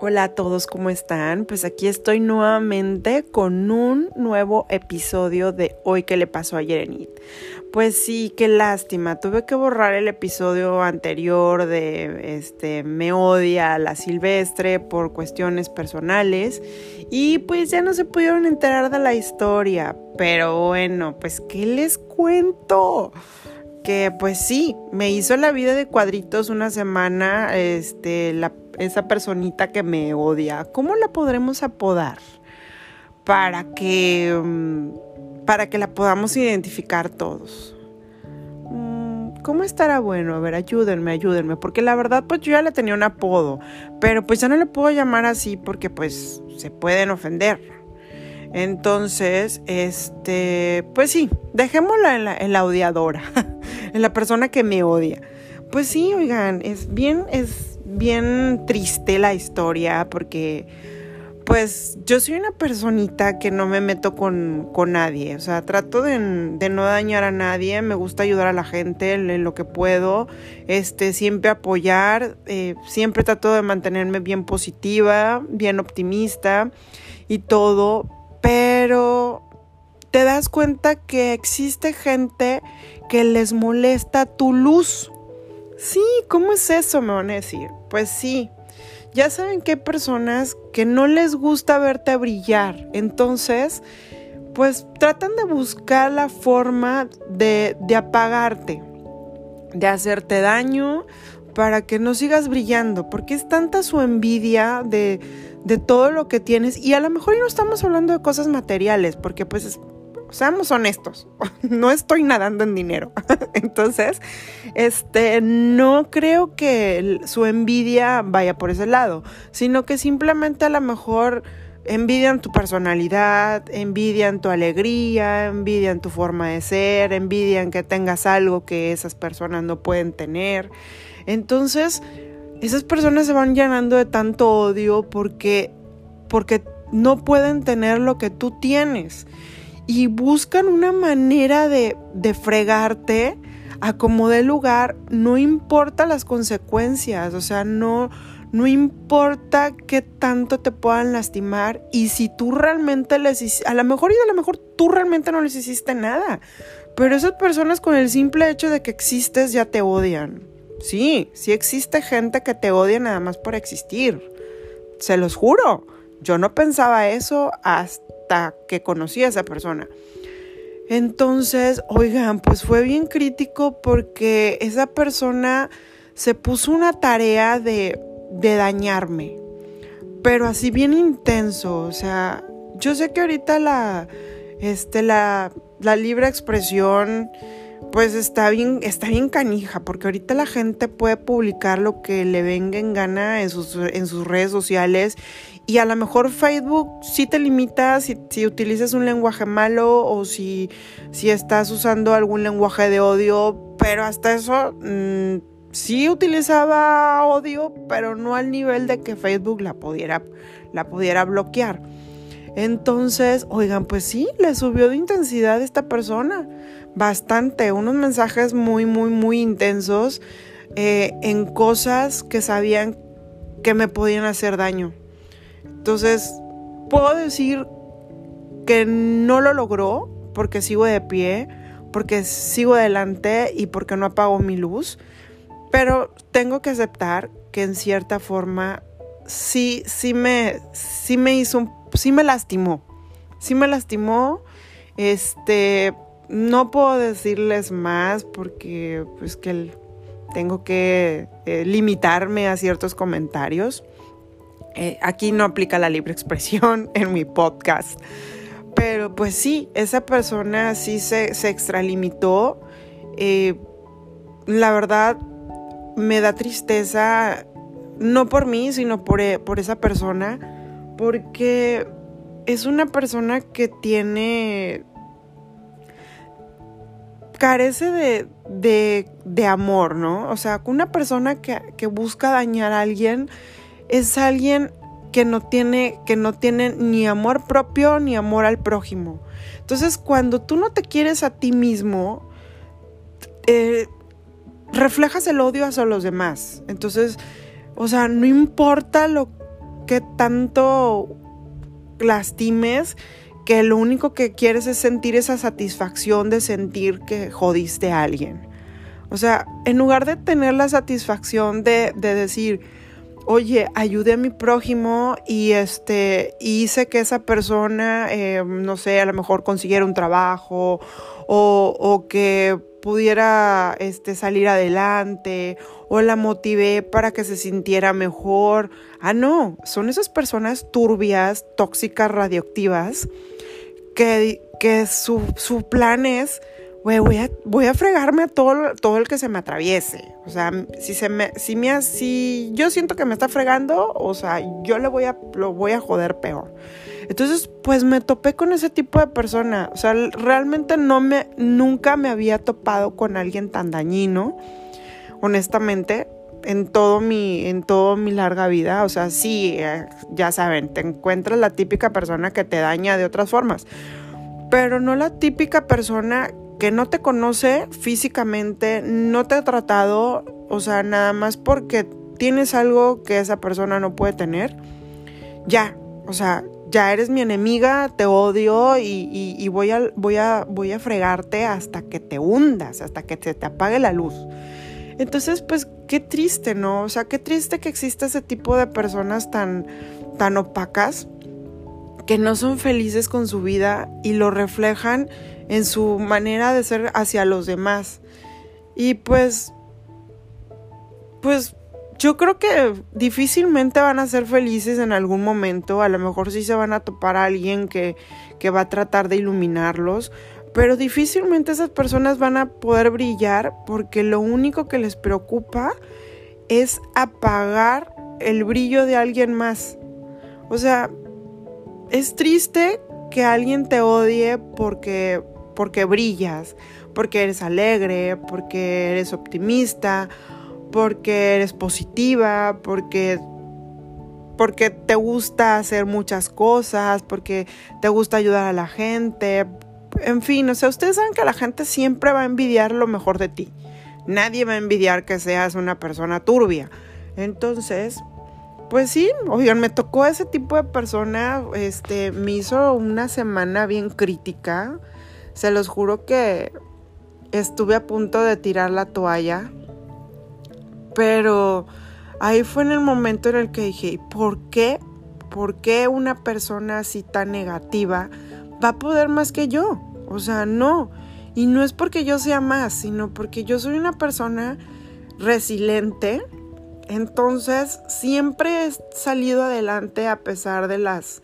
Hola a todos, ¿cómo están? Pues aquí estoy nuevamente con un nuevo episodio de Hoy que le pasó a Yerenit. Pues sí, qué lástima. Tuve que borrar el episodio anterior de este Me odia la Silvestre por cuestiones personales y pues ya no se pudieron enterar de la historia. Pero bueno, pues ¿qué les cuento? que pues sí, me hizo la vida de cuadritos una semana, este, la, esa personita que me odia. ¿Cómo la podremos apodar? Para que, mm, para que la podamos identificar todos. Mm, ¿Cómo estará bueno? A ver, ayúdenme, ayúdenme, porque la verdad pues yo ya le tenía un apodo, pero pues ya no le puedo llamar así porque pues se pueden ofender. Entonces, este, pues sí, dejémosla en la, en la odiadora. en la persona que me odia. Pues sí, oigan, es bien, es bien triste la historia porque pues yo soy una personita que no me meto con, nadie, o sea, trato de, no dañar a nadie, me gusta ayudar a la gente en, lo que puedo, este, siempre apoyar, eh, siempre trato de mantenerme bien positiva, bien optimista y todo, pero te das cuenta que existe gente que les molesta tu luz. Sí, ¿cómo es eso? Me van a decir. Pues sí, ya saben que hay personas que no les gusta verte brillar. Entonces, pues tratan de buscar la forma de, de apagarte, de hacerte daño para que no sigas brillando, porque es tanta su envidia de, de todo lo que tienes y a lo mejor no estamos hablando de cosas materiales, porque pues seamos honestos, no estoy nadando en dinero. Entonces, este, no creo que su envidia vaya por ese lado, sino que simplemente a lo mejor envidian tu personalidad, envidian tu alegría, envidian tu forma de ser, envidian que tengas algo que esas personas no pueden tener. Entonces, esas personas se van llenando de tanto odio porque porque no pueden tener lo que tú tienes y buscan una manera de, de fregarte a como de lugar, no importa las consecuencias, o sea, no, no importa qué tanto te puedan lastimar y si tú realmente les hiciste, a lo mejor y a lo mejor tú realmente no les hiciste nada, pero esas personas con el simple hecho de que existes ya te odian. Sí, sí existe gente que te odia nada más por existir. Se los juro. Yo no pensaba eso hasta que conocí a esa persona. Entonces, oigan, pues fue bien crítico porque esa persona se puso una tarea de, de dañarme, pero así bien intenso, o sea, yo sé que ahorita la, este, la, la libre expresión, pues está bien, está bien canija, porque ahorita la gente puede publicar lo que le venga en gana en sus, en sus redes sociales y a lo mejor Facebook sí te limita si, si utilizas un lenguaje malo o si, si, estás usando algún lenguaje de odio, pero hasta eso mm, sí utilizaba odio, pero no al nivel de que Facebook la pudiera, la pudiera bloquear. Entonces, oigan, pues sí, le subió de intensidad esta persona. Bastante, unos mensajes muy, muy, muy intensos eh, en cosas que sabían que me podían hacer daño. Entonces, puedo decir que no lo logró porque sigo de pie, porque sigo adelante y porque no apago mi luz, pero tengo que aceptar que en cierta forma sí, sí me, sí me hizo, sí me lastimó, sí me lastimó, este, no puedo decirles más porque pues que tengo que eh, limitarme a ciertos comentarios. Eh, aquí no aplica la libre expresión en mi podcast. Pero pues sí, esa persona sí se, extralimitó. Eh, la verdad, me da tristeza, no por mí, sino por, eh, por esa persona, porque es una persona que tiene carece de, de, de, amor, ¿no? O sea, una persona que, que busca dañar a alguien es alguien que no tiene, que no tiene ni amor propio ni amor al prójimo. Entonces, cuando tú no te quieres a ti mismo, eh, reflejas el odio hacia los demás. Entonces, o sea, no importa lo, que tanto lastimes que lo único que quieres es sentir esa satisfacción de sentir que jodiste a alguien. O sea, en lugar de tener la satisfacción de, de decir, oye, ayudé a mi prójimo y este hice que esa persona, eh, no sé, a lo mejor consiguiera un trabajo o, que pudiera este, salir adelante o la motivé para que se sintiera mejor. Ah, no, son esas personas turbias, tóxicas, radioactivas, que, que su, su plan es voy a, voy a fregarme a todo, todo el que se me atraviese. O sea, si, se me, si, me, si yo siento que me está fregando, o sea, yo le voy a, lo voy a joder peor. Entonces, pues me topé con ese tipo de persona. O sea, realmente no me, nunca me había topado con alguien tan dañino, honestamente, en todo mi, en todo mi larga vida. O sea, sí, eh, ya saben, te encuentras la típica persona que te daña de otras formas. Pero no la típica persona no te conoce físicamente, no te ha tratado, o sea, nada más porque tienes algo que esa persona no puede tener, ya, o sea, ya eres mi enemiga, te odio y, voy, a, voy, a, voy a fregarte hasta que te hundas, hasta que se te apague la luz. Entonces, pues qué triste, ¿no? O sea, qué triste que exista ese tipo de personas tan, tan opacas que no son felices con su vida y lo reflejan en su manera de ser hacia los demás. Y pues, pues yo creo que difícilmente van a ser felices en algún momento, a lo mejor sí se van a topar a alguien que, que va a tratar de iluminarlos, pero difícilmente esas personas van a poder brillar porque lo único que les preocupa es apagar el brillo de alguien más. O sea, es triste que alguien te odie porque porque brillas, porque eres alegre, porque eres optimista, porque eres positiva, porque porque te gusta hacer muchas cosas, porque te gusta ayudar a la gente. En fin, o sea, ustedes saben que la gente siempre va a envidiar lo mejor de ti. Nadie va a envidiar que seas una persona turbia. Entonces, pues sí, oigan, me tocó ese tipo de persona, este, me hizo una semana bien crítica se los juro que estuve a punto de tirar la toalla, pero ahí fue en el momento en el que dije, ¿por qué? ¿Por qué una persona así tan negativa va a poder más que yo? O sea, no. Y no es porque yo sea más, sino porque yo soy una persona resiliente. Entonces, siempre he salido adelante a pesar de las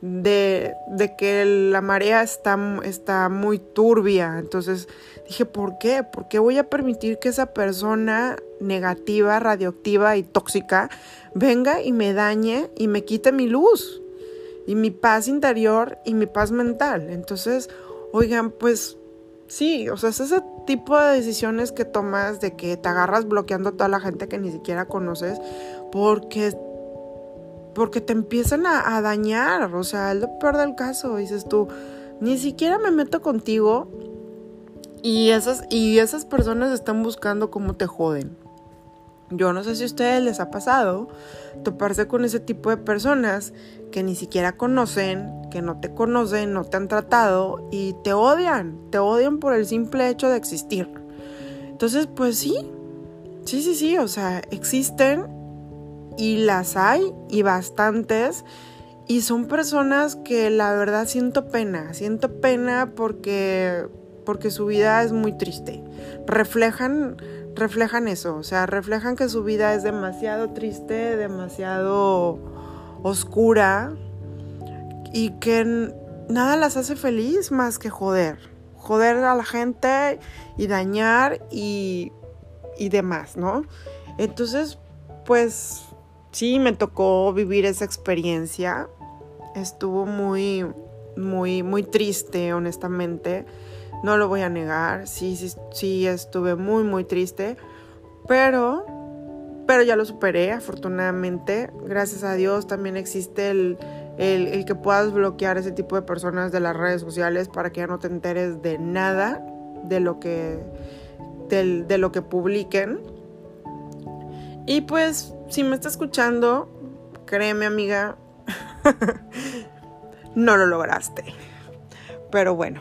de, que la marea está, está muy turbia. Entonces dije, ¿por qué? ¿Por qué voy a permitir que esa persona negativa, radioactiva y tóxica venga y me dañe y me quite mi luz y mi paz interior y mi paz mental? Entonces, oigan, pues sí, o sea, es ese tipo de decisiones que tomas de que te agarras bloqueando a toda la gente que ni siquiera conoces porque porque te empiezan a, dañar, o sea, es lo peor del caso, dices tú, ni siquiera me meto contigo y esas, y esas personas están buscando cómo te joden. Yo no sé si a ustedes les ha pasado toparse con ese tipo de personas que ni siquiera conocen, que no te conocen, no te han tratado y te odian, te odian por el simple hecho de existir. Entonces, pues sí, sí, sí, sí, o sea, existen y las hay y bastantes. Y son personas que la verdad siento pena, siento pena porque, porque su vida es muy triste. Reflejan, reflejan eso, o sea, reflejan que su vida es demasiado triste, demasiado oscura y que nada las hace feliz más que joder. Joder a la gente y dañar y, y demás, ¿no? Entonces, pues sí, me tocó vivir esa experiencia. Estuvo muy, muy, muy triste, honestamente. No lo voy a negar. Sí, sí, sí, estuve muy, muy triste. Pero, pero ya lo superé, afortunadamente. Gracias a Dios también existe el, el, que puedas bloquear ese tipo de personas de las redes sociales para que ya no te enteres de nada de lo que, de lo que publiquen. Y pues si me está escuchando, créeme amiga, no lo lograste. Pero bueno,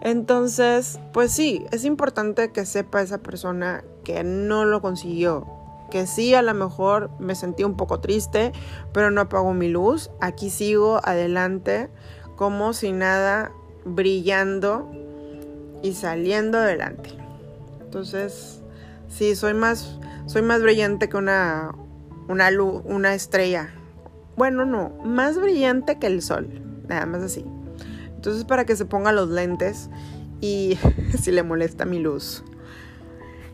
entonces, pues sí, es importante que sepa esa persona que no lo consiguió. Que sí, a lo mejor me sentí un poco triste, pero no apagó mi luz. Aquí sigo adelante como si nada, brillando y saliendo adelante. Entonces, sí, soy más, soy más brillante que una, una luz, una estrella. Bueno, no, más brillante que el sol. Nada más así. Entonces para que se ponga los lentes y si le molesta mi luz.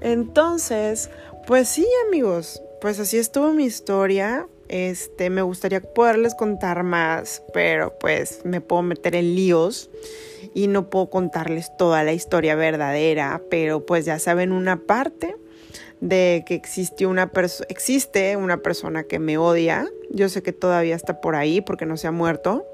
Entonces, pues sí, amigos, pues así estuvo mi historia. Este, me gustaría poderles contar más, pero pues me puedo meter en líos y no puedo contarles toda la historia verdadera, pero pues ya saben una parte de que existe una, existe una persona que me odia. Yo sé que todavía está por ahí porque no se ha muerto,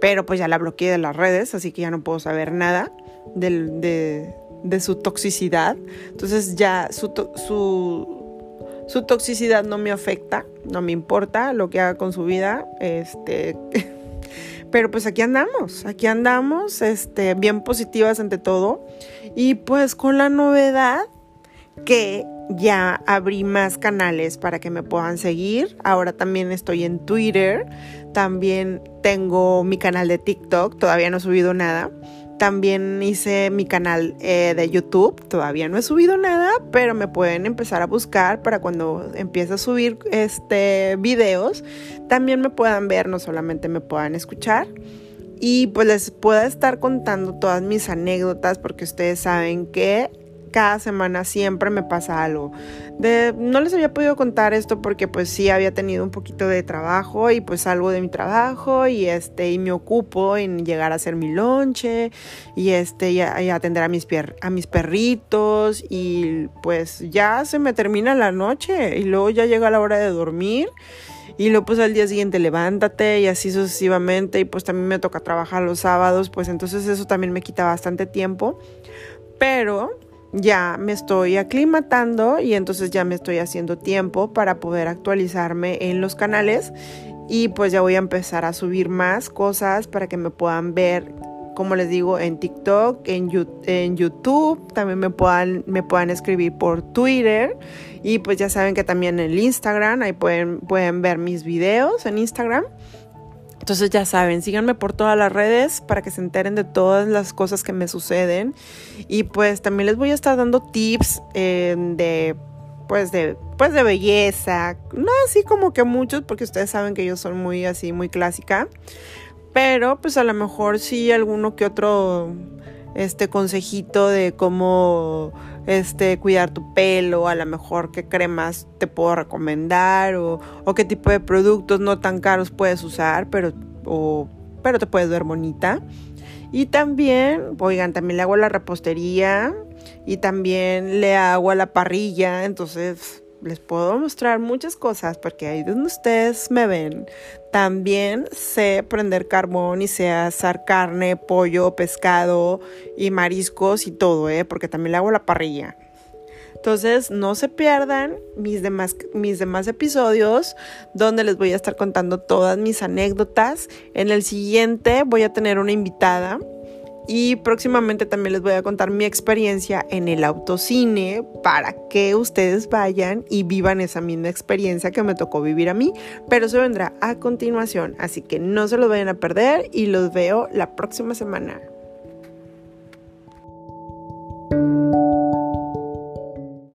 pero pues ya la bloqueé de las redes, así que ya no puedo saber nada de, su toxicidad. Entonces ya su, su, su, toxicidad no me afecta, no me importa lo que haga con su vida. Este, pero pues aquí andamos, aquí andamos, este, bien positivas ante todo. Y pues con la novedad que ya abrí más canales para que me puedan seguir. Ahora también estoy en Twitter. También tengo mi canal de TikTok. Todavía no he subido nada. También hice mi canal eh, de YouTube. Todavía no he subido nada, pero me pueden empezar a buscar para cuando empiece a subir este videos. También me puedan ver, no solamente me puedan escuchar y pues les pueda estar contando todas mis anécdotas porque ustedes saben que cada semana siempre me pasa algo. De, no les había podido contar esto porque pues sí había tenido un poquito de trabajo y pues algo de mi trabajo y este y me ocupo en llegar a hacer mi lonche y este y, atender a mis a mis perritos y pues ya se me termina la noche y luego ya llega la hora de dormir. Y luego pues al día siguiente levántate y así sucesivamente y pues también me toca trabajar los sábados, pues entonces eso también me quita bastante tiempo. Pero ya me estoy aclimatando y entonces ya me estoy haciendo tiempo para poder actualizarme en los canales y pues ya voy a empezar a subir más cosas para que me puedan ver como les digo en TikTok, en, en YouTube, también me puedan, me puedan escribir por Twitter y pues ya saben que también en Instagram, ahí pueden, pueden ver mis videos en Instagram. Entonces ya saben, síganme por todas las redes para que se enteren de todas las cosas que me suceden. Y pues también les voy a estar dando tips eh, de pues de pues de belleza, no así como que muchos porque ustedes saben que yo soy muy así muy clásica, pero pues a lo mejor sí alguno que otro este consejito de cómo este, cuidar tu pelo, a lo mejor qué cremas te puedo recomendar o, qué tipo de productos no tan caros puedes usar, pero, pero te puedes ver bonita. Y también, oigan, también le hago la repostería y también le hago la parrilla, entonces les puedo mostrar muchas cosas porque ahí donde ustedes me ven, también sé prender carbón y sé asar carne, pollo, pescado y mariscos y todo, ¿eh? porque también le hago la parrilla. Entonces, no se pierdan mis demás, mis demás episodios donde les voy a estar contando todas mis anécdotas. En el siguiente voy a tener una invitada y próximamente también les voy a contar mi experiencia en el autocine para que ustedes vayan y vivan esa misma experiencia que me tocó vivir a mí, pero eso vendrá a continuación, así que no se los vayan a perder y los veo la próxima semana.